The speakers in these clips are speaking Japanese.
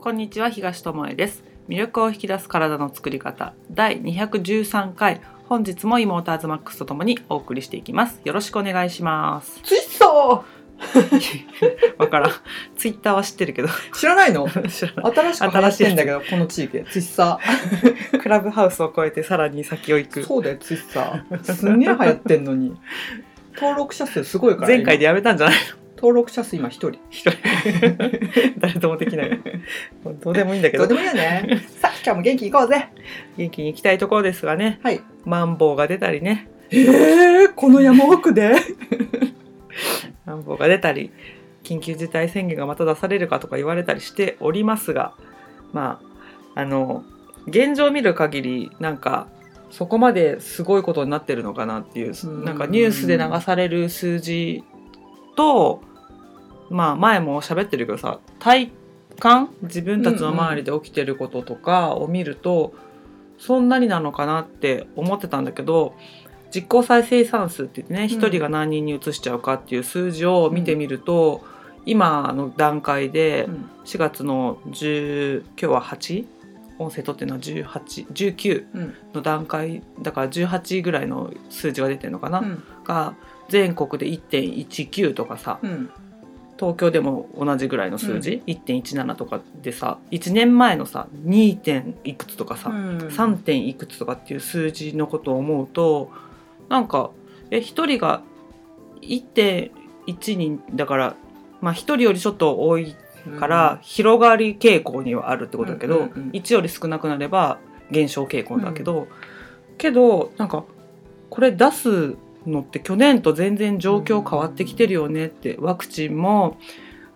こんにちは東智恵です。魅力を引き出す体の作り方。第213回。本日もイモーターズマックスとともにお送りしていきます。よろしくお願いします。ツイッタ わからん。ツイッターは知ってるけど。ー知らないの？知らない。新しく流行ってんだけどこの地域。でツイッタクラブハウスを超えてさらに先を行く。ーそうだよツイッター。すんげえ流行ってんのに。登録者数すごいから前回でやめたんじゃないの？今登録者数今一人。一人。誰ともできない。どうでもいいんだけど。どうでもいいよね。さあ今日も元気いこうぜ。元気に行きたいところですがね。はい。マンボウが出たりね。えー、この山奥で？マンボウが出たり緊急事態宣言がまた出されるかとか言われたりしておりますが。まああの現状を見る限りなんかそこまですごいことになってるのかなっていううん。なんかニュースで流される数字とまあ前も喋ってるけどさ体感？自分たちの周りで起きてることとかを見ると、そんなになのかなって思ってたんだけど実効再生産数って言ってねうん一、人が何人に移しちゃうかっていう数字を見てみると、今の段階で4月の10今日は 8? 音声取ってるのは1819うん。の段階だから18ぐらいの数字が出てるのかな、うん。が全国で1.19とかさうん東京でも同じぐらいの数字、1.17とかでさ1年前のさ 2. 点いくつとかさ、うん。3点いくつとかっていう数字のことを思うとなんかえ1人が1.1人だからまあ1人よりちょっと多いから広がり傾向にはあるってことだけど、うんうんうん1より少なくなれば減少傾向だけど、けどなんかこれ出すのって去年と全然状況変わってきてるよねってワクチンも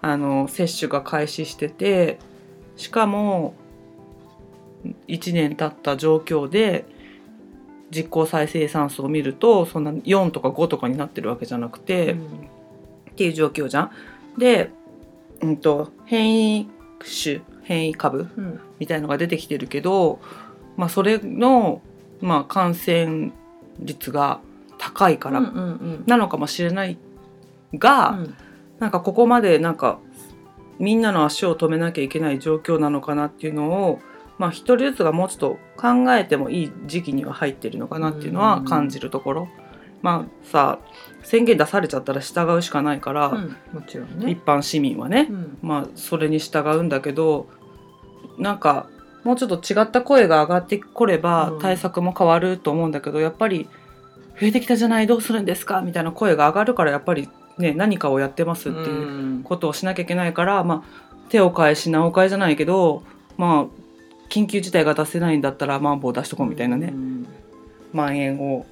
あの接種が開始しててしかも1年経った状況で実効再生産数を見るとそんな4とか5とかになってるわけじゃなくて、うん。っていう状況じゃん。で、うん、と変異種変異株うん。みたいのが出てきてるけど、まあ、それの、まあ、感染率が高いからなのかもしれないが、うん。なんかここまでなんかみんなの足を止めなきゃいけない状況なのかなっていうのを、まあ、一人ずつがもうちょっと考えてもいい時期には入ってるのかなっていうのは感じるところ。まあさ宣言出されちゃったら従うしかないから、うんもちろんね。一般市民はね、うん。まあそれに従うんだけどなんかもうちょっと違った声が上がってこればうん。対策も変わると思うんだけど、やっぱり増えてきたじゃない？どうするんですか？みたいな声が上がるからやっぱりね何かをやってますっていううん。ことをしなきゃいけないから、まあ手を変え品を変えじゃないけどまあ緊急事態が出せないんだったらマンボウ出しとこうみたいなね、うん。蔓延を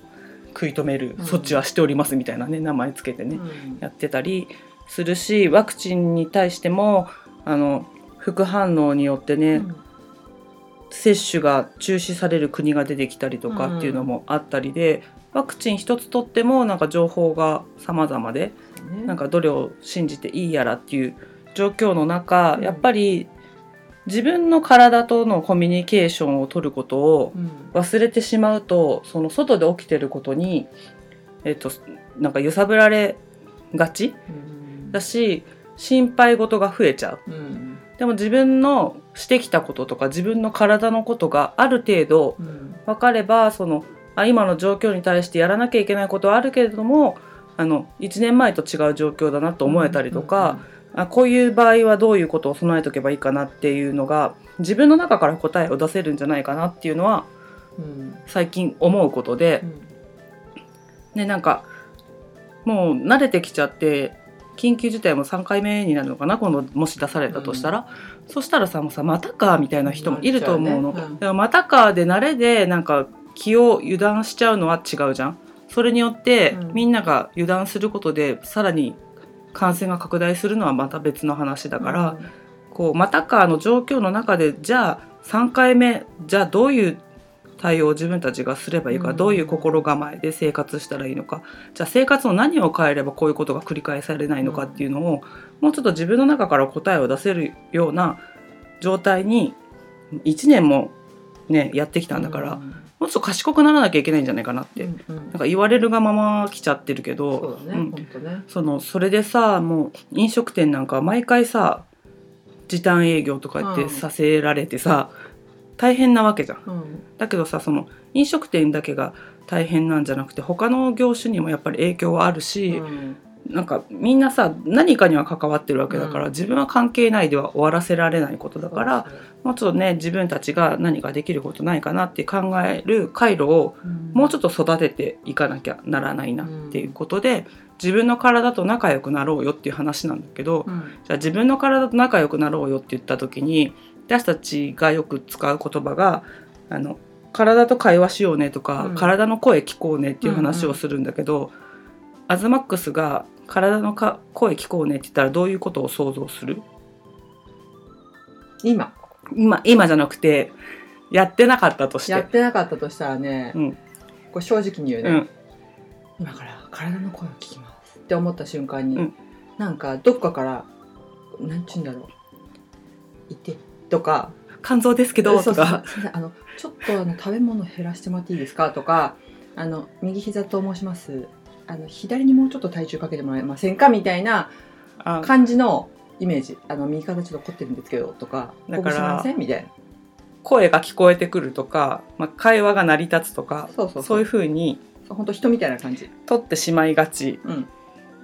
食い止めるうん。措置はしておりますみたいなね名前つけてね、うん。やってたりするしワクチンに対してもあの副反応によってね、接種が中止される国が出てきたりとかっていうのもあったりで、ワクチン一つとってもなんか情報が様々でね。なんかどれを信じていいやらっていう状況の中、うん。やっぱり自分の体とのコミュニケーションを取ることをうん。忘れてしまうとその外で起きてることに、えっと、なんか揺さぶられがちうん。だし心配事が増えちゃう。うん。でも自分のしてきたこととか自分の体のことがある程度うん。分かればそのあ今の状況に対してやらなきゃいけないことはあるけれどもあの1年前と違う状況だなと思えたりとか、あこういう場合はどういうことを備えとけばいいかなっていうのが自分の中から答えを出せるんじゃないかなっていうのはうん。最近思うことで。う、ん。ねなんかもう慣れてきちゃって緊急事態も3回目になるのかな今度もし出されたとしたら、そしたらさもうさまたかみたいな人もいると思うの、うねうんまたかで慣れでなんか気を油断しちゃうのは違うじゃん。それによって、うん。みんなが油断することでさらに感染が拡大するのはまた別の話だから、こうまたかの状況の中でじゃあ3回目じゃあどういう対応を自分たちがすればいいか、うん。どういう心構えで生活したらいいのかじゃあ生活の何を変えればこういうことが繰り返されないのかっていうのを、もうちょっと自分の中から答えを出せるような状態に1年もねやってきたんだから、もうちょっと賢くならなきゃいけないんじゃないかなって、うんうん。なんか言われるがまま来ちゃってるけどそうだね、うん。そのそれでさもう飲食店なんか毎回さ時短営業とか言ってうん。させられてさ、大変なわけじゃん。うん。だけどさその飲食店だけが大変なんじゃなくて他の業種にもやっぱり影響はあるし、うんなんかみんなさ何かには関わってるわけだから、うん。自分は関係ないでは終わらせられないことだからもうちょっとね自分たちが何かできることないかなって考える回路をもうちょっとと育てていかなきゃならないなっていうことで、自分の体と仲良くなろうよっていう話なんだけど、うん。じゃあ自分の体と仲良くなろうよって言った時に私たちがよく使う言葉があの体と会話しようねとか、うん。体の声聞こうねっていう話をするんだけど、アズマックスが体のか声聞こうねって言ったらどういうことを想像する？今。今今じゃなくてやってなかったとして。やってなかったとしたらね、うん。これ正直に言うね、うん。今から体の声を聞きますって思った瞬間に、うん。なんかどっかからなんちゅうんだろう。言ってとか。肝臓ですけどとか。あのちょっとあの食べ物減らしてもらっていいですか？とかあの右膝と申しますあの左にもうちょっと体重かけてもらえませんかみたいなあ感じのイメージ。あの右肩ちょっと凝ってるんですけどとか。だからほぐしませんみたいな。声が聞こえてくるとか、まあ、会話が成り立つとかそうそうそう。いうふうに本当人みたいな感じ。取ってしまいがち。うん。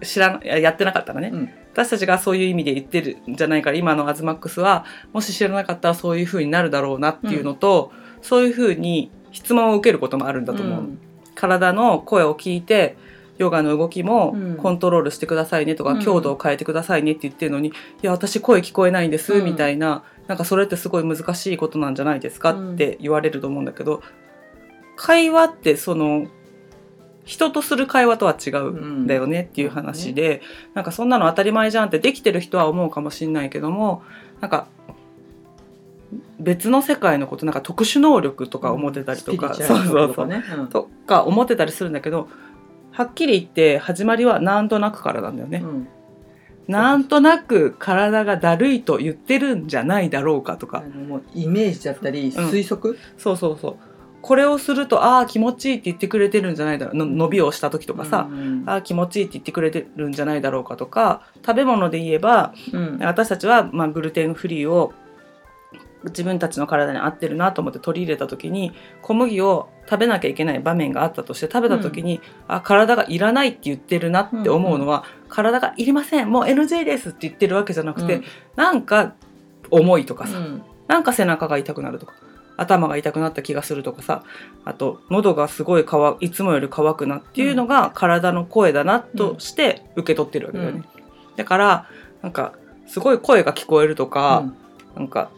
知らんややってなかったらね、うん。私たちがそういう意味で言ってるんじゃないから今のアズマックスはもし知らなかったらそういうふうになるだろうなっていうのと、そういうふうに質問を受けることもあるんだと思う、ん。体の声を聞いてヨガの動きもうん。コントロールしてくださいねとか、うん。強度を変えてくださいねって言ってるのに、いや私声聞こえないんです、うん。みたいななんかそれってすごい難しいことなんじゃないですかうん。って言われると思うんだけど、会話ってその人とする会話とは違うんだよねっていう話で、なんかそんなの当たり前じゃんってできてる人は思うかもしれないけどもなんか別の世界のことなんか特殊能力とか思ってたりとか、スピリチュアルなこととかね。うん。とか思ってたりするんだけどはっきり言って始まりはなんとなくからなんだよね。うん。なんとなく体がだるいと言ってるんじゃないだろうかとか。もうイメージだったりうん。推測、そうそうそう。これをするとああ気持ちいいって言ってくれてるんじゃないだろう。の伸びをした時とかさ、うんああ気持ちいいって言ってくれてるんじゃないだろうかとか食べ物で言えばうん。私たちは、まあ、グルテンフリーを自分たちの体に合ってるなと思って取り入れた時に小麦を食べなきゃいけない場面があったとして食べた時に、あ体がいらないって言ってるなって思うのは、体がいりません。もう NG ですって言ってるわけじゃなくて、うん。なんか重いとかさ、うん。なんか背中が痛くなるとか頭が痛くなった気がするとかさあと喉がすごい乾いつもより乾くなっていうのが体の声だなとして受け取ってるわけだよね。だからなんかすごい声が聞こえるとか、なんか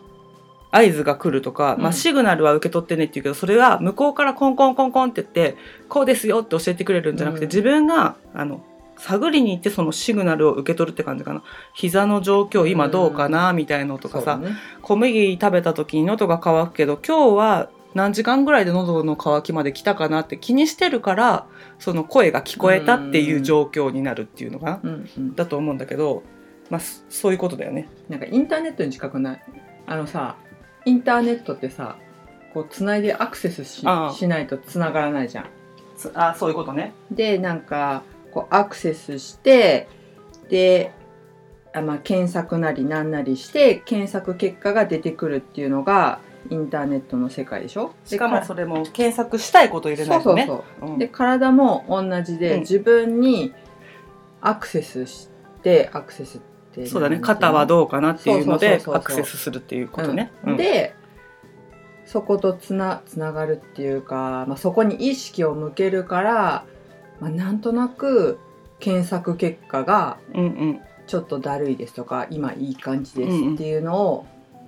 合図が来るとか、まあ、うんシグナルは受け取ってねって言うけどそれは向こうからコンコンコンコンって言ってこうですよって教えてくれるんじゃなくて、うん。自分があの探りに行ってそのシグナルを受け取るって感じかな。膝の状況今どうかなみたいのとかさ、ね。小麦食べた時に喉が渇くけど今日は何時間ぐらいで喉の渇きまで来たかなって気にしてるからその声が聞こえたっていう状況になるっていうのかな、うんうん。だと思うんだけど、まあ、そそういうことだよね。なんかインターネットに近くない？あのさインターネットってさこうつないでアクセスしああしないとつながらないじゃん。つあそういうことね。でなんかこうアクセスしてであ、まあ、検索なりなんなりして検索結果が出てくるっていうのがインターネットの世界でしょ？しかもそれも検索したいこと入れないとね。そうそうそううんで体も同じで、うん自分にアクセスしてアクセスってそうだね。肩はどうかなっていうのでアクセスするっていうことね。うん。でそことつなつながるっていうか、まあ、そこに意識を向けるから、まあ、なんとなく検索結果がうんうん。ちょっとだるいですとか今いい感じですうんうんっていうのを、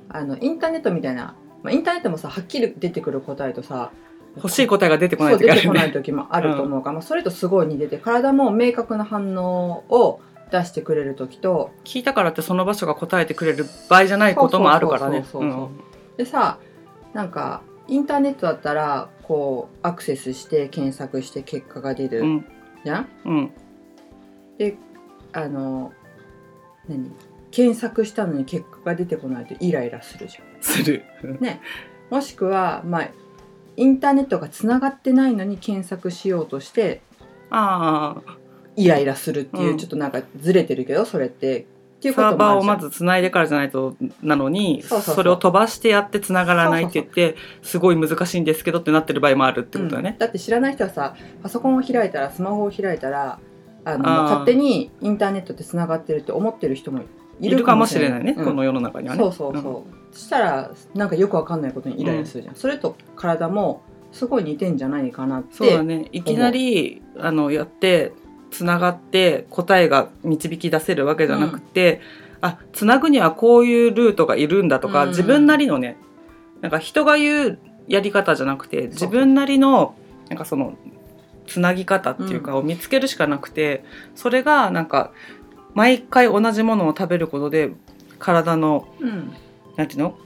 あのインターネットみたいな、まあ、インターネットもさはっきり出てくる答えとさ欲しい答えが出てこないそう出てこない時もあると思うから、まあ、それとすごい似てて体も明確な反応を出してくれる時と聞いたからってその場所が答えてくれる場合じゃないこともあるからね。でさなんかインターネットだったらこうアクセスして検索して結果が出るうん。じゃん、うん。であの何？検索したのに結果が出てこないとイライラするじゃする。ん。もしくはまあインターネットがつながってないのに検索しようとしてああイライラするっていう、うん。ちょっとなんかずれてるけどそれって。っていうことサーバーをまずつないでからじゃないとなのにそうそうそう。れを飛ばしてやってつながらないって言ってすごい難しいんですけどってなってる場合もあるってことだね。うん。だって知らない人はさパソコンを開いたらスマホを開いたらあの勝手にインターネットってつながってるって思ってる人もいい。るかもしれないね、うん。この世の中にはね。そうそうそう、そしたらなんかよくわかんないことにイライラするじゃん、それと体もすごい似てんじゃないかなってそうだね。いきなりあのやってつながって答えが導き出せるわけじゃなくて、あつなぐにはこういうルートがいるんだとか、うん。自分なりのねなんか人が言うやり方じゃなくて自分なりのなんかそのつなぎ方っていうかを見つけるしかなくて、それがなんか毎回同じものを食べることで体のうん。なんていうの？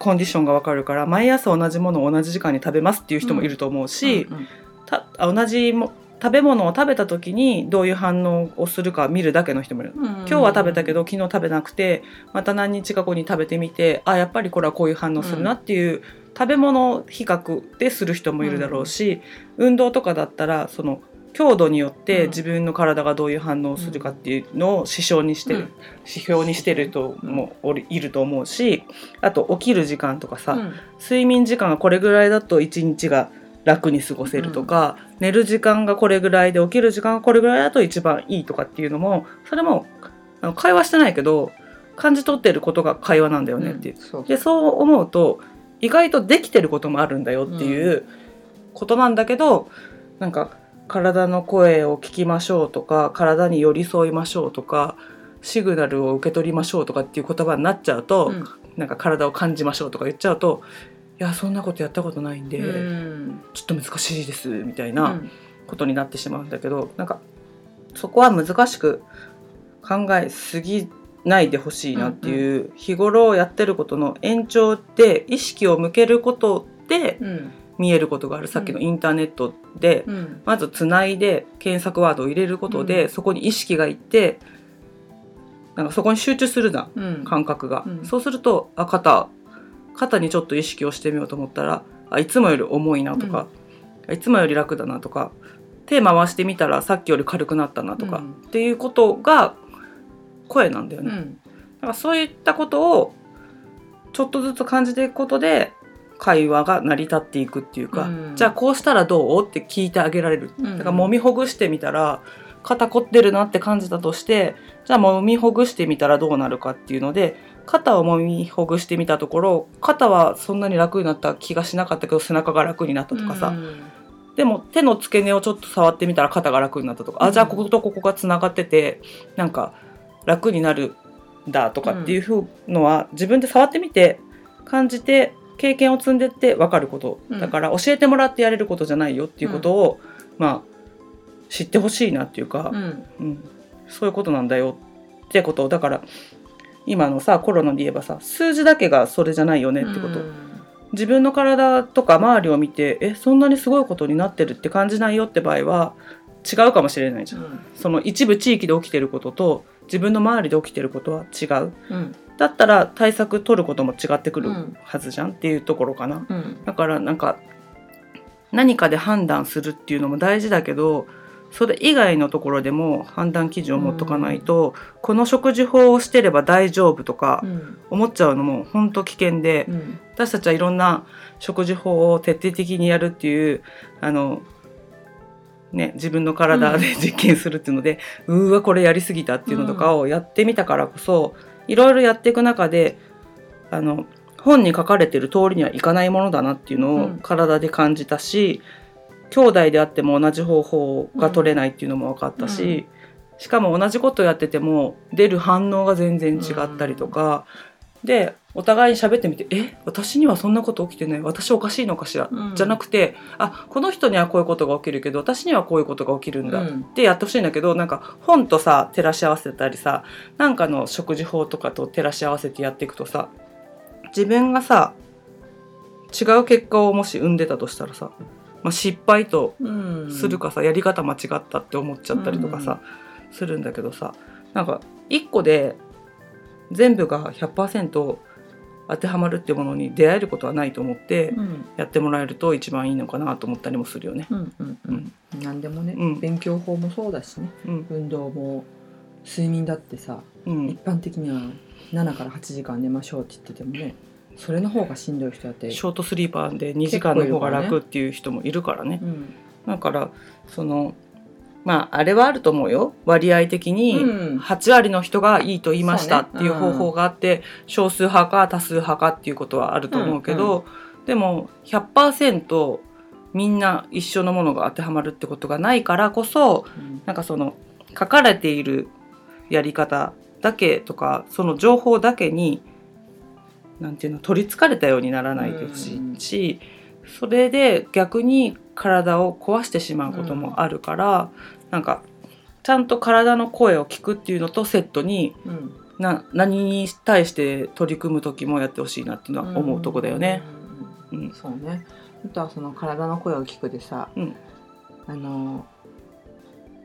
コンディションがわかるから毎朝同じものを同じ時間に食べますっていう人もいると思うし、うんうん。たあ同じも食べ物を食べた時にどういう反応をするか見るだけの人もいる。今日は食べたけど昨日食べなくてまた何日か後に食べてみてあやっぱりこれはこういう反応するなっていう、食べ物比較でする人もいるだろうし、運動とかだったらその強度によってうん。自分の体がどういう反応をするかっていうのを指標にしてる、うん。指標にしてる人もいると思うしあと起きる時間とかさ、うん。睡眠時間がこれぐらいだと一日が楽に過ごせるとか、寝る時間がこれぐらいで起きる時間がこれぐらいだと一番いいとかっていうのもそれもあの会話してないけど感じ取ってることが会話なんだよねっていう。そうでそう思うと意外とできてることもあるんだよっていうことなんだけど、なんか体の声を聞きましょうとか体に寄り添いましょうとかシグナルを受け取りましょうとかっていう言葉になっちゃうと、うん。なんか体を感じましょうとか言っちゃうといやそんなことやったことないんで、うん。ちょっと難しいですみたいうなん。ことになってしまうんだけど、なんかそこは難しく考えすぎないでほしいなっていう、日頃やってることの延長で意識を向けることでうん。見えることがある。さっきのインターネットで、うん。まずつないで検索ワードを入れることで、うん。そこに意識がいってなんかそこに集中するじゃんうん。感覚が、うん。そうするとあ肩肩にちょっと意識をしてみようと思ったらあいつもより重いなとか、いつもより楽だなとか手回してみたらさっきより軽くなったなとか、うん。っていうことが声なんだよね、だうん。からそういったことをちょっとずつ感じていくことで会話が成り立っていくっていうか、うん。じゃあこうしたらどうって聞いてあげられる。うん。だから揉みほぐしてみたら肩凝ってるなって感じたとしてじゃあ揉みほぐしてみたらどうなるかっていうので肩を揉みほぐしてみたところ肩はそんなに楽になった気がしなかったけど背中が楽になったとかさ、うん。でも手の付け根をちょっと触ってみたら肩が楽になったとか、うんあじゃあこことここがつながっててなんか楽になるんだとかっていうふうのは自分で触ってみて感じて経験を積んでって分かること、うんだから教えてもらってやれることじゃないよっていうことを、まあ知ってほしいなっていうか、うん。うん。そういうことなんだよってことをだから今のさコロナで言えばさ数字だけがそれじゃないよねってこと、うん。自分の体とか周りを見てえそんなにすごいことになってるって感じないよって場合は違うかもしれないじゃん、その一部地域で起きてることと自分の周りで起きてることは違う。うん。だったら対策取ることも違ってくるうん。はずじゃん？っていうところかな。うん。だからなんか何かで判断するっていうのも大事だけどそれ以外のところでも判断基準を持っとかないと、この食事法をしてれば大丈夫とかうん。思っちゃうのも本当危険で、うん。私たちはいろんな食事法を徹底的にやるっていうあの、ね、自分の体で実験するっていうので、うーわこれやりすぎたっていうのとかをやってみたからこそいろいろやっていく中であの本に書かれてる通りにはいかないものだなっていうのをうん。体で感じたし、兄弟であっても同じ方法が取れないっていうのも分かったし、しかも同じことやってても出る反応が全然違ったりとか、でお互いに喋ってみて「え私にはそんなこと起きてない。私おかしいのかしら」うん。じゃなくて「あこの人にはこういうことが起きるけど私にはこういうことが起きるんだ」うん。ってやってほしいんだけどなんか本とさ照らし合わせたりさなんかの食事法とかと照らし合わせてやっていくとさ自分がさ違う結果をもし生んでたとしたらさ、まあ、失敗とうん。するかさ、やり方間違ったって思っちゃったりとかさ、するんだけどさなんか一個で全部が100%当てはまるっていうものに出会えることはないと思ってうん。やってもらえると一番いいのかなと思ったりもするよね。うんうんうん。何でもね、うん。勉強法もそうだしね。うん。運動も睡眠だってさうん。一般的には7から8時間寝ましょうって言っててもねそれの方がしんどい人だってショートスリーパーで2時間の方が楽っていう人もいるからね。うん。だからそのまああれはあると思うよ。割合的にうん。8割の人がいいと言いましたっていう方法があって、少数派か多数派かっていうことはあると思うけど、でも100%みんな一緒のものが当てはまるってことがないからこそうん。なんかその書かれているやり方だけとかその情報だけになんていうの取りつかれたようにならないでほしいし、それで逆に体を壊してしまうこともあるから、なんかちゃんと体の声を聞くっていうのとセットにうん。な何に対して取り組む時もやってほしいなっていうのは思うとこだよね。うん。うん。そうね。あとはその体の声を聞くでさ、うん。あの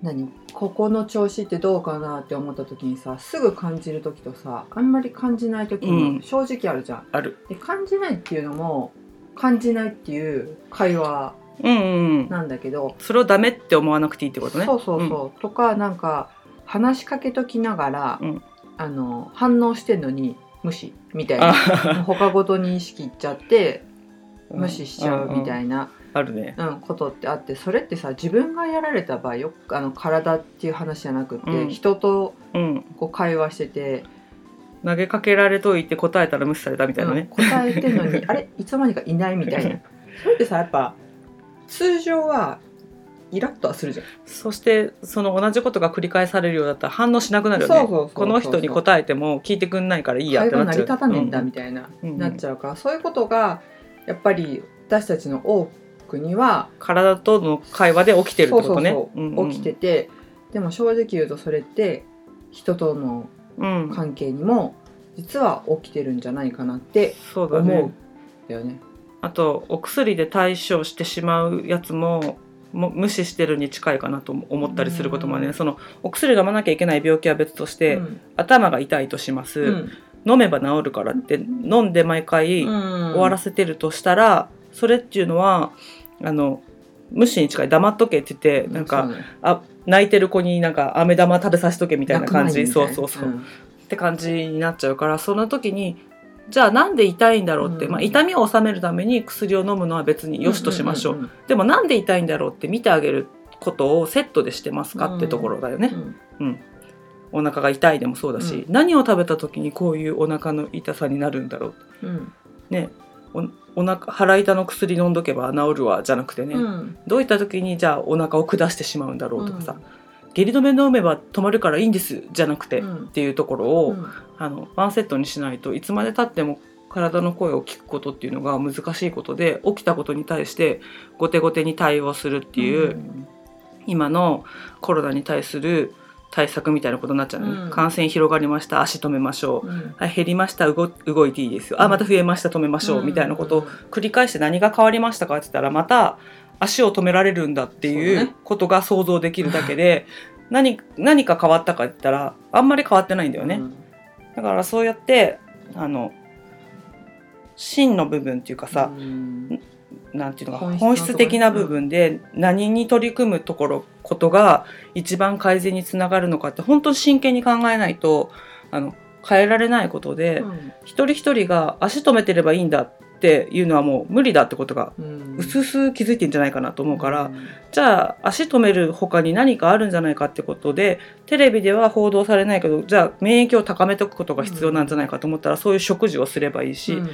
何？ここの調子ってどうかなって思った時にさすぐ感じる時とさあんまり感じない時うん。も正直あるじゃん。ある。で感じないっていうのも感じないっていう会話うんうんうん。なんだけど、それをダメって思わなくていいってことね。そうそうそう、とかなんか話しかけときながら、うん。あの反応してんのに無視みたいあな他ごとに意識いっちゃって無視しちゃうみたいいな、あるね。うんことってあってそれってさ自分がやられた場合よあの体っていう話じゃなくて、うん人とうん。こう会話してて、投げかけられといて答えたら無視されたみたいなね。うん答えてんのに あれ？いつの間にかいないみたいなそれってさやっぱ通常はイラッとはするじゃん。そしてその同じことが繰り返されるようだったら反応しなくなるよね。そうそうそうそうこの人に答えても聞いてくんないからいいやっ会てなっちゃう。り立たねえんだうみたいな、うんなっちゃうからそういうことがやっぱり私たちの多くには体との会話で起きてるってことね。そうそうそううんうん起きてて、でも正直言うとそれって人とのうん。関係にも実は起きてるんじゃないかなってそうだ思うね。だよね。あとお薬で対処してしまうやつもも無視してるに近いかなと思ったりすることもあるね、うんそのお薬飲まなきゃいけない病気は別として、うん頭が痛いとします、うん飲めば治るからって飲んで毎回終わらせてるとしたら、それっていうのはあの無視に近い黙っとけって言ってなんか、ね。あ泣いてる子になんか飴玉食べさせとけみたいな感じそうそうそう、みたいなって感じになっちゃうからその時にじゃあなんで痛いんだろうって、うん。まあ、痛みを治めるために薬を飲むのは別によしとしましょう,、んんでもなんで痛いんだろうって見てあげることをセットでしてますかってところだよね、うんお腹が痛いでもそうだし、う何を食べた時にこういうお腹の痛さになるんだろう。うん。ねおお腹腹痛の薬飲んどけば治るわじゃなくてね、うん。どういった時にじゃあお腹を下してしまうんだろうとかさ、下痢止め飲めば止まるからいいんですじゃなくて、うん。っていうところを、うん。あのワンセットにしないといつまでたっても体の声を聞くことっていうのが難しいことで起きたことに対して後手後手に対応するっていう、ん。今のコロナに対する対策みたいなことになっちゃうのね、うん。感染広がりました足止めましょう、うん。はい、減りました動動いていいですよ。あまた増えました止めましょう、みたいなことを繰り返して何が変わりましたかって言ったらまた足を止められるんだっていうことが想像できるだけで 何何か変わったかって言ったらあんまり変わってないんだよね。うん。だからそうやってあの真の部分っていうかさ、うん。なんていうのか本質的な部分で何に取り組むところことが一番改善につながるのかって本当に真剣に考えないとあの変えられないことで、うん。一人一人が足止めてればいいんだっていうのはもう無理だってことがうん。うすうす気づいてんじゃないかなと思うから、じゃあ足止める他に何かあるんじゃないかってことでテレビでは報道されないけどじゃあ免疫を高めておくことが必要なんじゃないかと思ったら、そういう食事をすればいいし、うん。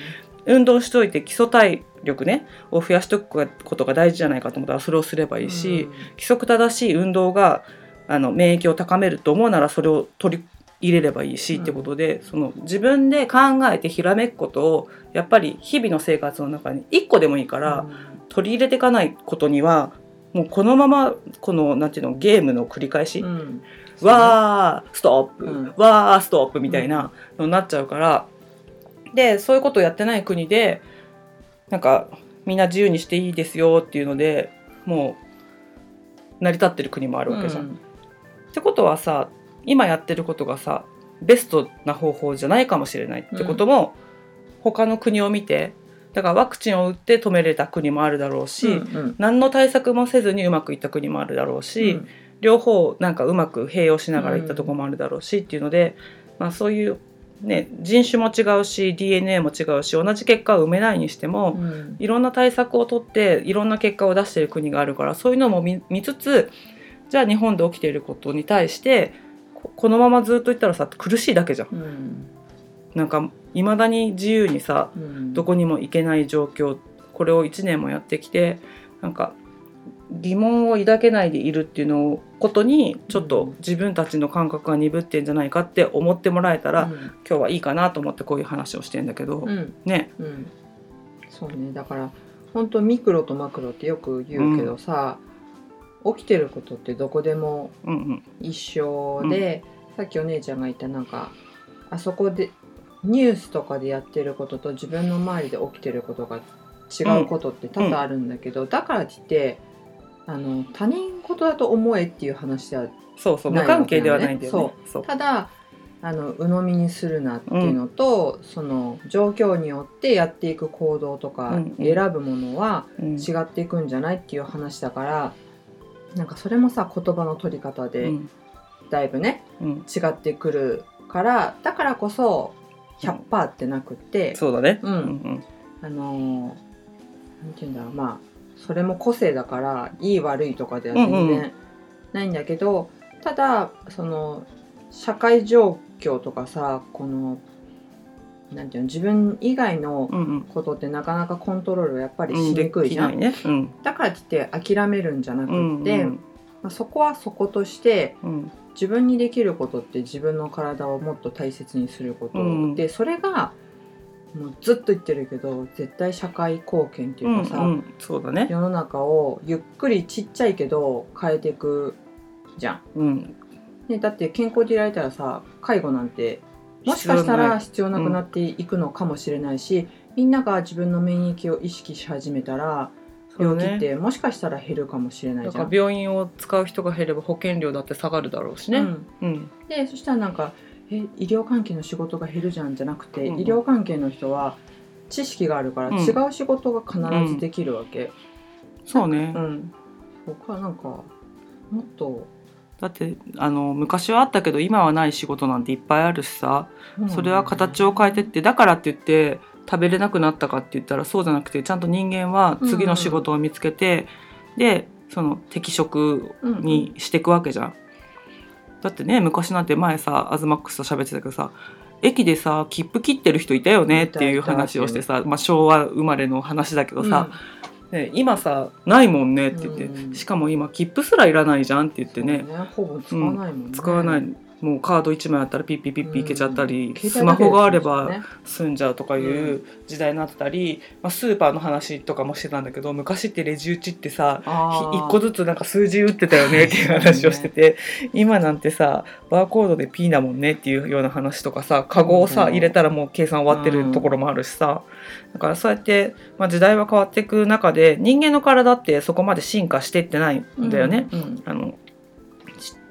運動しといて基礎体力ねを増やしとくことが大事じゃないかと思ったらそれをすればいいし、規則正しい運動があの免疫を高めると思うならそれを取り入れればいいし、うん。ってことでその自分で考えてひらめくことをやっぱり日々の生活の中に一個でもいいから、取り入れていかないことにはもうこのままこのなんていうのゲームの繰り返し、うん。わーストップ、うん。わーストップみたいなのになっちゃうから、でそういうことをやってない国でなんかみんな自由にしていいですよっていうのでもう成り立ってる国もあるわけじゃん。うん。ってことはさ今やってることがさベストな方法じゃないかもしれないってことも、他の国を見てだからワクチンを打って止めれた国もあるだろうし、うん何の対策もせずにうまくいった国もあるだろうし、両方なんかうまく併用しながらいったところもあるだろうしっていうので、まあ、そういう、ね、人種も違うし DNA も違うし同じ結果を埋めないにしても、うん。いろんな対策をとっていろんな結果を出している国があるからそういうのも見見つつじゃあ日本で起きていることに対してここのままずっと言ったらさ苦しいだけじゃん。うん。なんかいまだに自由にさうん。どこにも行けない状況これを1年もやってきてなんか疑問を抱けないでいるっていうのをことにちょっと自分たちの感覚が鈍ってんじゃないかって思ってもらえたら、今日はいいかなと思ってこういう話をしてんだけど、うんうん。ね。うん。そうね。だから本当ミクロとマクロってよく言うけどさ、起きてることってどこでもうんうん。一緒で、さっきお姉ちゃんが言ったなんかあそこでニュースとかでやってることと自分の周りで起きてることが違うことって多々あるんだけど、だからってあの他人事だと思えっていう話ではそうそう無関係ではないんだよね。そう。ただあの鵜呑みにするなっていうのと、その状況によってやっていく行動とかうん。うん選ぶものはうん違っていくんじゃないっていう話だからなんかそれもさ言葉の取り方うでん。だいぶね、うん。違ってくるからだからこそ100%ってなくって、そうだね。うん。うんあのーなんて言うんだろうまあそれも個性だからいい悪いとかでは全うんう然ないんだけど、ただその社会状況とかさこのなんていうの自分以外のうんうん。ことってなかなかコントロールはやっぱりうんしにくいじゃん、できないね。うん。だからって諦めるんじゃなくうんって、うん。まあ、そこはそことしてうん。自分にできることって自分の体をもっと大切にすること、うんでそれがもうずっと言ってるけど絶対社会貢献っていうかさ、うんうん。そうだね。世の中をゆっくりちっちゃいけど変えていくじゃん。うん。ね、だって健康でいられたらさ介護なんてもしかしたら必要なくなっていくのかもしれないし、みんなが自分の免疫を意識し始めたら病気ってもしかしたら減るかもしれないじゃん。だから病院を使う人が減れば保険料だって下がるだろうしね。うん。うん。でそしたらなんかえ医療関係の仕事が減るじゃんじゃなくて、うん。医療関係の人は知識があるからうん。違う仕事が必ずできるわけ。そうね。うん、僕はなんかもっと、だってあの昔はあったけど今はない仕事なんていっぱいあるしさ。それは形を変えてってだからって言って食べれなくなったかって言ったらそうじゃなくてちゃんと人間は次の仕事を見つけて、でその適職にしていくわけじゃん。だってね昔なんて前さアズマックスと喋ってたけどさ駅でさ切符切ってる人いたよねっていう話をしてさ、まあ、昭和生まれの話だけどさ、ね、今さないもんねって言って、うん。しかも今切符すらいらないじゃんって言ってね。そうほぼ使わないもんね、使わないもうカード1枚あったらピッピピッピいけちゃったり、うんスマホがあれば携済んじゃうとかいう時代になってたり、まあ、スーパーの話とかもしてたんだけど昔ってレジ打ちってさ帯ね1個ずつなんか数字打ってたよねっていう 話をしてて、今なんてさバーコードで P だもんねっていうような話とかさカゴをさうん。入れたらもう計算終わってるところもあるしさ、だからそうやって、まあ、時代は変わっていく中で人間の体ってそこまで進化していってないんだよね。あの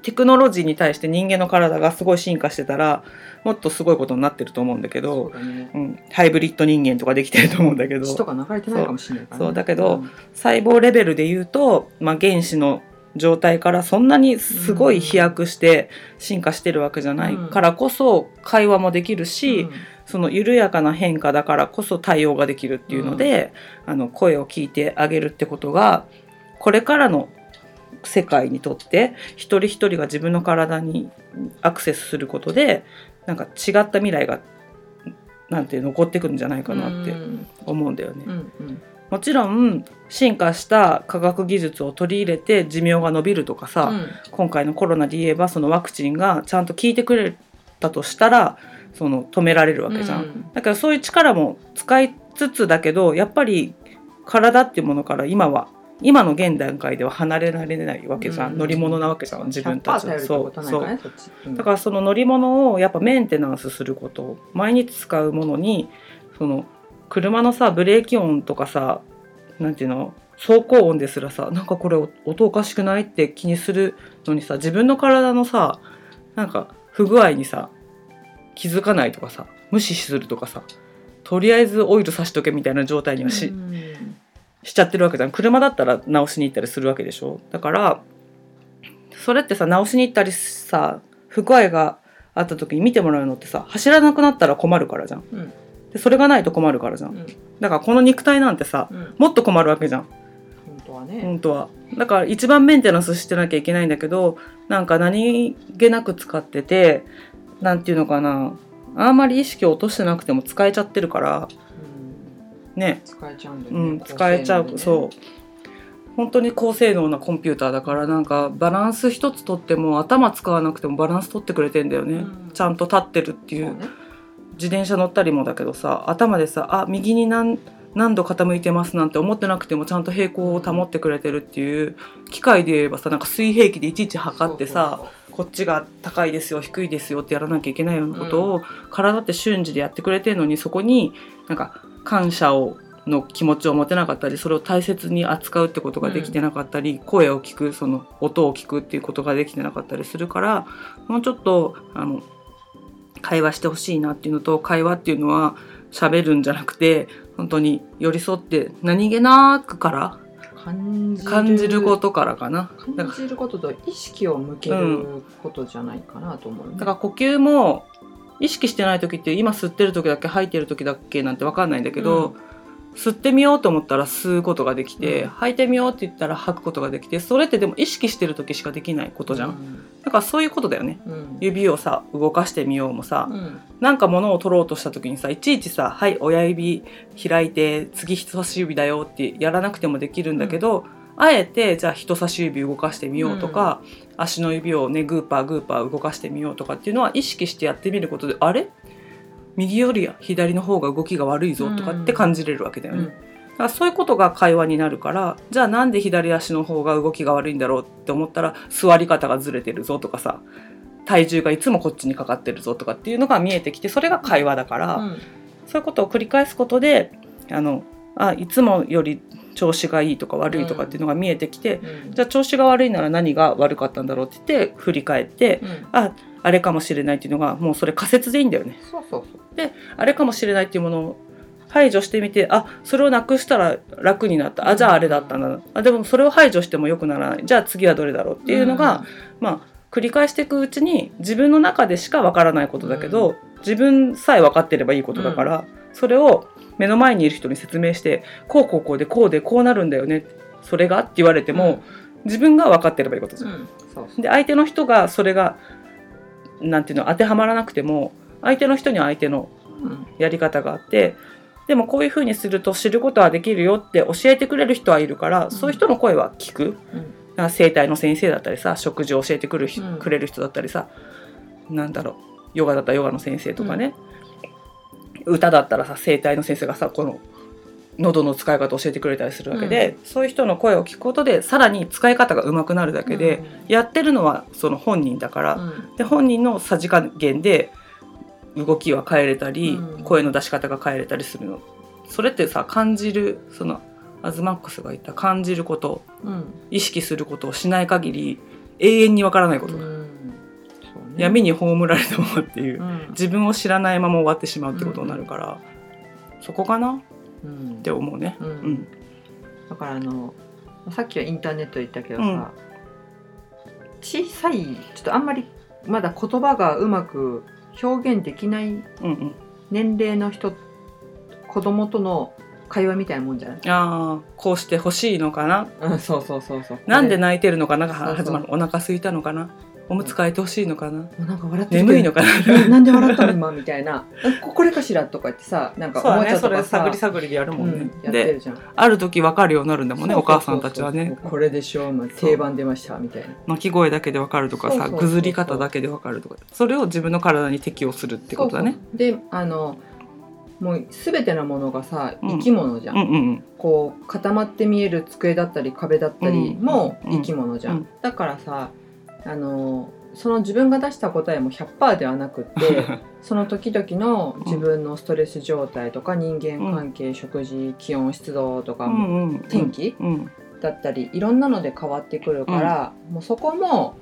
テクノロジーに対して人間の体がすごい進化してたらもっとすごいことになってると思うんだけそどう、だね。うん、ハイブリッド人間とかできてると思うんだけど。血とか流れてないかもしれないね、そう。だけど細胞レベルで言うと、まあ、原子の状態からそんなにすごい飛躍して進化してるわけじゃないからこそ会話もできるし、うん。その緩やかな変化だからこそ対応ができるっていうので、あの声を聞いてあげるってことがこれからの世界にとって一人一人が自分の体にアクセスすることでなんか違った未来がなんて残ってくるんじゃないかなってうん思うんだよね。うんうんもちろん進化した科学技術を取り入れて寿命が伸びるとかさ、うん今回のコロナで言えばそのワクチンがちゃんと効いてくれたとしたらその止められるわけじゃん。うんだからそういう力も使いつつだけどやっぱり体っていうものから今は今の現段階では離れられないわけじゃん、うん。乗り物なわけじゃん自分たち100%頼るってそうそう。だからその乗り物をやっぱメンテナンスすること毎日使うものにその車のさブレーキ音とかさなんていうの走行音ですらさなんかこれ音おかしくないって気にするのにさ自分の体のさなんか不具合にさ気づかないとかさ無視するとかさとりあえずオイルさしとけみたいな状態にはし,、うんしちゃってるわけじゃん。車だったら直しに行ったりするわけでしょ。だからそれってさ直しに行ったりさ不具合があった時に見てもらうのってさ走らなくなったら困るからじゃん。うん。でそれがないと困るからじゃん。うん。だからこの肉体なんてさうん。もっと困るわけじゃん。本当はね、本当は。だから一番メンテナンスしてなきゃいけないんだけどなんか何気なく使っててなんていうのかな。あんまり意識を落としてなくても使えちゃってるからうんね。使えちゃうんだよね、うん使えちゃう、うそう。本当に高性能なコンピューターだからなんかバランス一つとっても頭使わなくてもバランス取ってくれてんだよね、うん。ちゃんと立ってるっていう。ね。自転車乗ったりもだけどさ頭でさあ右に何何度傾いてますなんて思ってなくてもちゃんと平行を保ってくれてるっていう機械で言えばさなんか水平器でいちいち測ってさこっちが高いですよ低いですよってやらなきゃいけないようなことを、体って瞬時でやってくれてるのにそこになんか感謝をの気持ちを持てなかったりそれを大切に扱うってことができてなかったり、声を聞くその音を聞くっていうことができてなかったりするからもうちょっとあの会話してほしいなっていうのと会話っていうのは喋るんじゃなくて本当に寄り添って何気なくから感じる。ことからかな。感じることと意識を向けることじゃないかなと思う、ね。らだから呼吸も意識してない時って今吸ってる時だっけ吐いてる時だっけなんて分かんないんだけど、吸ってみようと思ったら吸うことができて、うん。吐いてみようって言ったら吐くことができてそれってでも意識してる時しかできないことじゃん、ん。だからそういうことだよね。うん。指をさ動かしてみようもさ、うん。なんか物を取ろうとした時にさいちいちさ「はい親指開いて次人差し指だよ」ってやらなくてもできるんだけど、あえてじゃあ人差し指動かしてみようとか、足の指をねグーパーグーパー動かしてみようとかっていうのは意識してやってみることであれ？右より左の方が動きが悪いぞとかって感じれるわけだよね。だからそういうことが会話になるからじゃあなんで左足の方が動きが悪いんだろうって思ったら座り方がずれてるぞとかさ体重がいつもこっちにかかってるぞとかっていうのが見えてきてそれが会話だから、うん。そういうことを繰り返すことであのあいつもより調子がいいとか悪いとかっていうのが見えてきて、うん。じゃあ調子が悪いなら何が悪かったんだろうって言って振り返って、うん。ああれかもしれないっていうのがもうそれ仮説でいいんだよね。そうそうそう。あれかもしれないっていうものを排除してみてあそれをなくしたら楽になった。あじゃああれだったんだ。なあでもそれを排除してもよくならない。じゃあ次はどれだろうっていうのが、まあ繰り返していくうちに自分の中でしかわからないことだけど、自分さえ分かってればいいことだから、それを目の前にいる人に説明してこうこうこうでこうでこうなるんだよねそれがって言われても、自分が分かってればいいことじゃん。うん。で相手の人がそれがなんていうの当てはまらなくても相手の人には相手のうん。やり方があってでもこういうふうにすると知ることはできるよって教えてくれる人はいるから、そういう人の声は聞く。うん。生態の先生だったりさ食事を教えてくる,、うん。くれる人だったりさなんだろうヨガだったらヨガの先生とかね、歌だったらさ生態の先生がさこの喉の使い方を教えてくれたりするわけで、そういう人の声を聞くことでさらに使い方が上手くなるだけで、やってるのはその本人だから、うん。で本人のさじ加減で動きは変えれたり、うん。声の出し方が変えれたりするの。それってさ感じるそのアズマックスが言った感じることうん。意識することをしない限り永遠にわからないことだ、闇に葬られたままっていう、うん。自分を知らないまま終わってしまうってことになるから、そこかな？っうん。て思うね。うん。うん。だからあのさっきはインターネット言ったけどさ、うん。小さいちょっとあんまりまだ言葉がうまく表現できないうんうん、年齢の人子供との会話みたいなもんじゃない、ああこうしてほしいのかな？うん、そうそうそうそう。なんで泣いてるのかなが始まる。お腹空いたのかな？おむつ替えてほしいのかな？なんか笑って眠いのかな？ななんで笑ったの今みたいな。ここれかしらとか言ってさなんかおもちゃとかさ。探り探りでやるもんね、うん、である時分かるようになるんだもんねお母さんたちはね。これでしょまあ定番出ましたみたいな。鳴き声だけで分かるとかさぐずり方だけで分かるとか。それを自分の体に適応するってことだね。であのもう全てのものがさうん。生き物じゃん、うんうんうん。こう固まって見える机だったり壁だったりもうん。生き物じゃん、うん。だからさあのその自分が出した答えも100%ではなくって その時々の自分のストレス状態とか人間関係、食事気温湿度とか、うん。うん天気うん。だったりいろんなので変わってくるから、もうそこも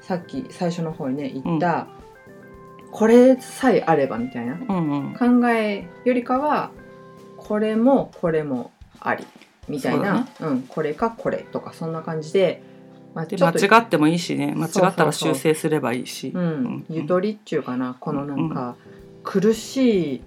さっき最初の方にね言った、これさえあればみたいなうんうん。考えよりかはこれもこれもありみたいなそうだね。う、ん、これかこれとかそんな感じででまあ間違ってもいいしね。間違ったら修正すればいいし。うん、ゆとりっちゅうかなこのなんか苦しい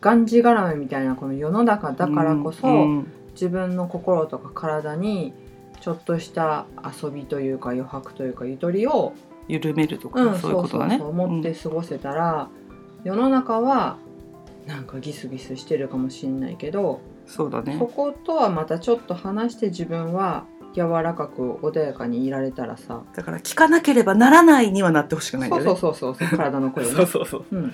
がんじがらめみたいなこの世の中だからこそ、うん自分の心とか体にちょっとした遊びというか余白というかゆとりを、緩めるとか、うん、そういうことだね。そうそうそう持って過ごせたら、世の中はなんかギスギスしてるかもしれないけど、そうだね。そ。ことはまたちょっと離して自分は柔らかく穏やかにいられたらさ。だから聞かなければならないにはなってほしくないよね。そうそうそうそう体の声をね。そうそうそう。うん。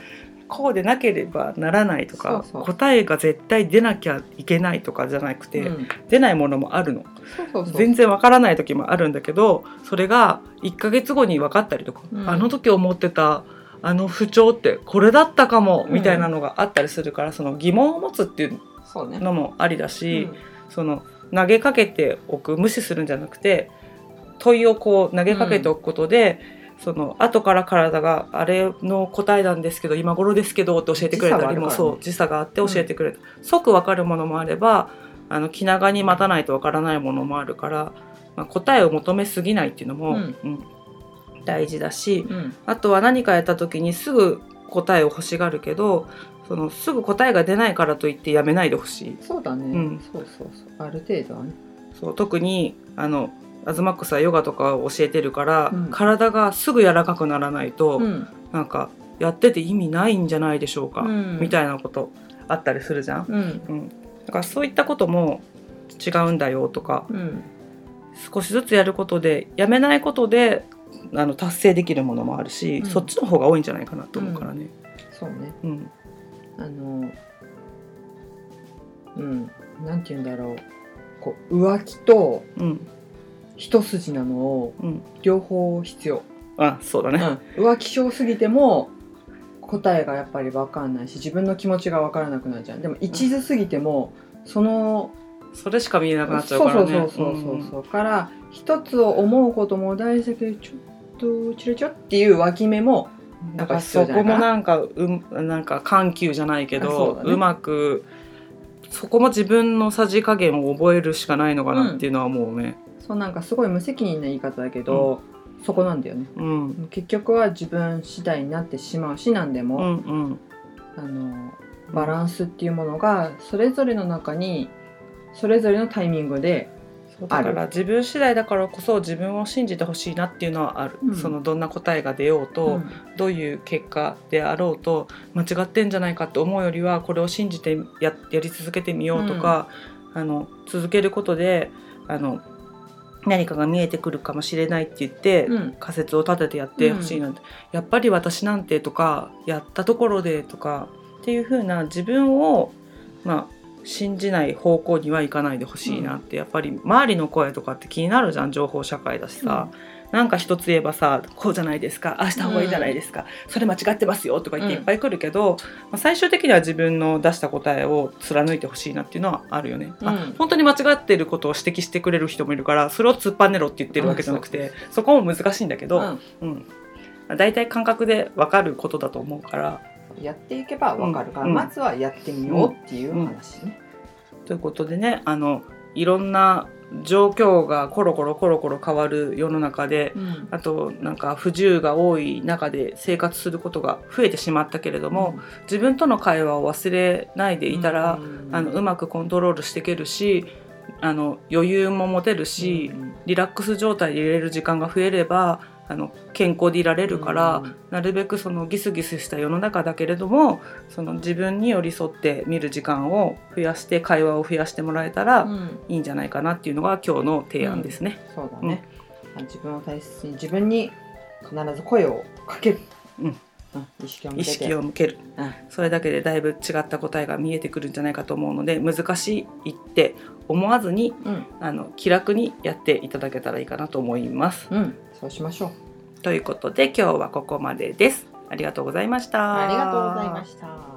こうでなければならないとか答えが絶対出なきゃいけないとかじゃなくて、うん。出ないものもあるの。そうそうそう。全然わからない時もあるんだけどそれが1ヶ月後に分かったりとか、うん。あの時思ってたあの不調ってこれだったかもうんみたいなのがあったりするから、その疑問を持つっていうのもありだし、うん。その投げかけておく無視するんじゃなくて問いをこう投げかけておくことで、その後から体があれの答えなんですけど今頃ですけどって教えてくれたりも時差があるからね。そう時差があって教えてくれた、即分かるものもあればあの気長に待たないと分からないものもあるから、まあ、答えを求めすぎないっていうのも、うん。うん大事だしうん。あとは何かやった時にすぐ答えを欲しがるけどそのすぐ答えが出ないからといってやめないでほしい。そうだね、うん。そうそうそう。ある程度はね。そう特にあのアズマックスはヨガとかを教えてるから、うん。体がすぐ柔らかくならないと、うん。なんかやってて意味ないんじゃないでしょうか、うん。みたいなことあったりするじゃん。うん。うん、だからそういったことも違うんだよとかうん。少しずつやることでやめないことであの達成できるものもあるし、うん。そっちの方が多いんじゃないかなと思うからね。そうね。うんあのうんなんて言うんだろう。こう浮気とうん。一筋なのをうん、両方必要、あそうだね。うん、浮気性すぎても答えがやっぱり分かんないし自分の気持ちが分からなくなっちゃう。でも一途すぎてもそのそれしか見えなくなっちゃうからね。そうそうそうそうそうから一つを思うことも大事だけどちょっとチラチラっていう脇目もだからそこもなんかうなんか緩急じゃないけどう,、だね。まくそこも自分のさじ加減を覚えるしかないのかなっていうのはもうね、そうなんかすごい無責任な言い方だけど、そこなんだよね。うん、結局は自分次第になってしまうしなんでも、うんうん。あのバランスっていうものがそれぞれの中にそれぞれのタイミングでだから自分次第だからこそ自分を信じてほしいなっていうのはある、うん。そのどんな答えが出ようと、うん。どういう結果であろうと間違ってんじゃないかって思うよりはこれを信じてややり続けてみようとか、あの続けることであの何かが見えてくるかもしれないって言って、うん。仮説を立ててやってほしいなんて、やっぱり私なんてとかやったところでとかっていう風な自分をまあ信じない方向にはいかないでほしいなって、やっぱり周りの声とかって気になるじゃん情報社会だしさ、なんか一つ言えばさこうじゃないですか。ああした方がいいじゃないですか、それ間違ってますよとか言っていっぱい来るけど、まあ、最終的には自分の出した答えを貫いてほしいなっていうのはあるよね。あうん。本当に間違ってることを指摘してくれる人もいるからそれを突っぱねろって言ってるわけじゃなくて、そこも難しいんだけど、うん。うん。大体感覚で分かることだと思うからやっていけばわかるから、うん。まずはやってみようっていう話。ね。ということでねあのいろんな状況がコロコロコロコロ変わる世の中でうん。あとなんか不自由が多い中で生活することが増えてしまったけれども、自分との会話を忘れないでいたら、うん。あのうまくコントロールしていけるしあの余裕も持てるし、うんリラックス状態で入れる時間が増えればあの健康でいられるから、うん。なるべくそのギスギスした世の中だけれどもその自分に寄り添って見る時間を増やして会話を増やしてもらえたらうん。いいんじゃないかなっていうのが今日の提案ですね。そうだね、まあ自分を大切に自分に必ず声をかける、うん。意識を向意けて。識を向ける。うん。それだけでだいぶ違った答えが見えてくるんじゃないかと思うので難しいって思わずにうん。あの気楽にやっていただけたらいいかなと思います。うん、そうしましょうということで今日はここまでです。ありがとうございました。ありがとうございました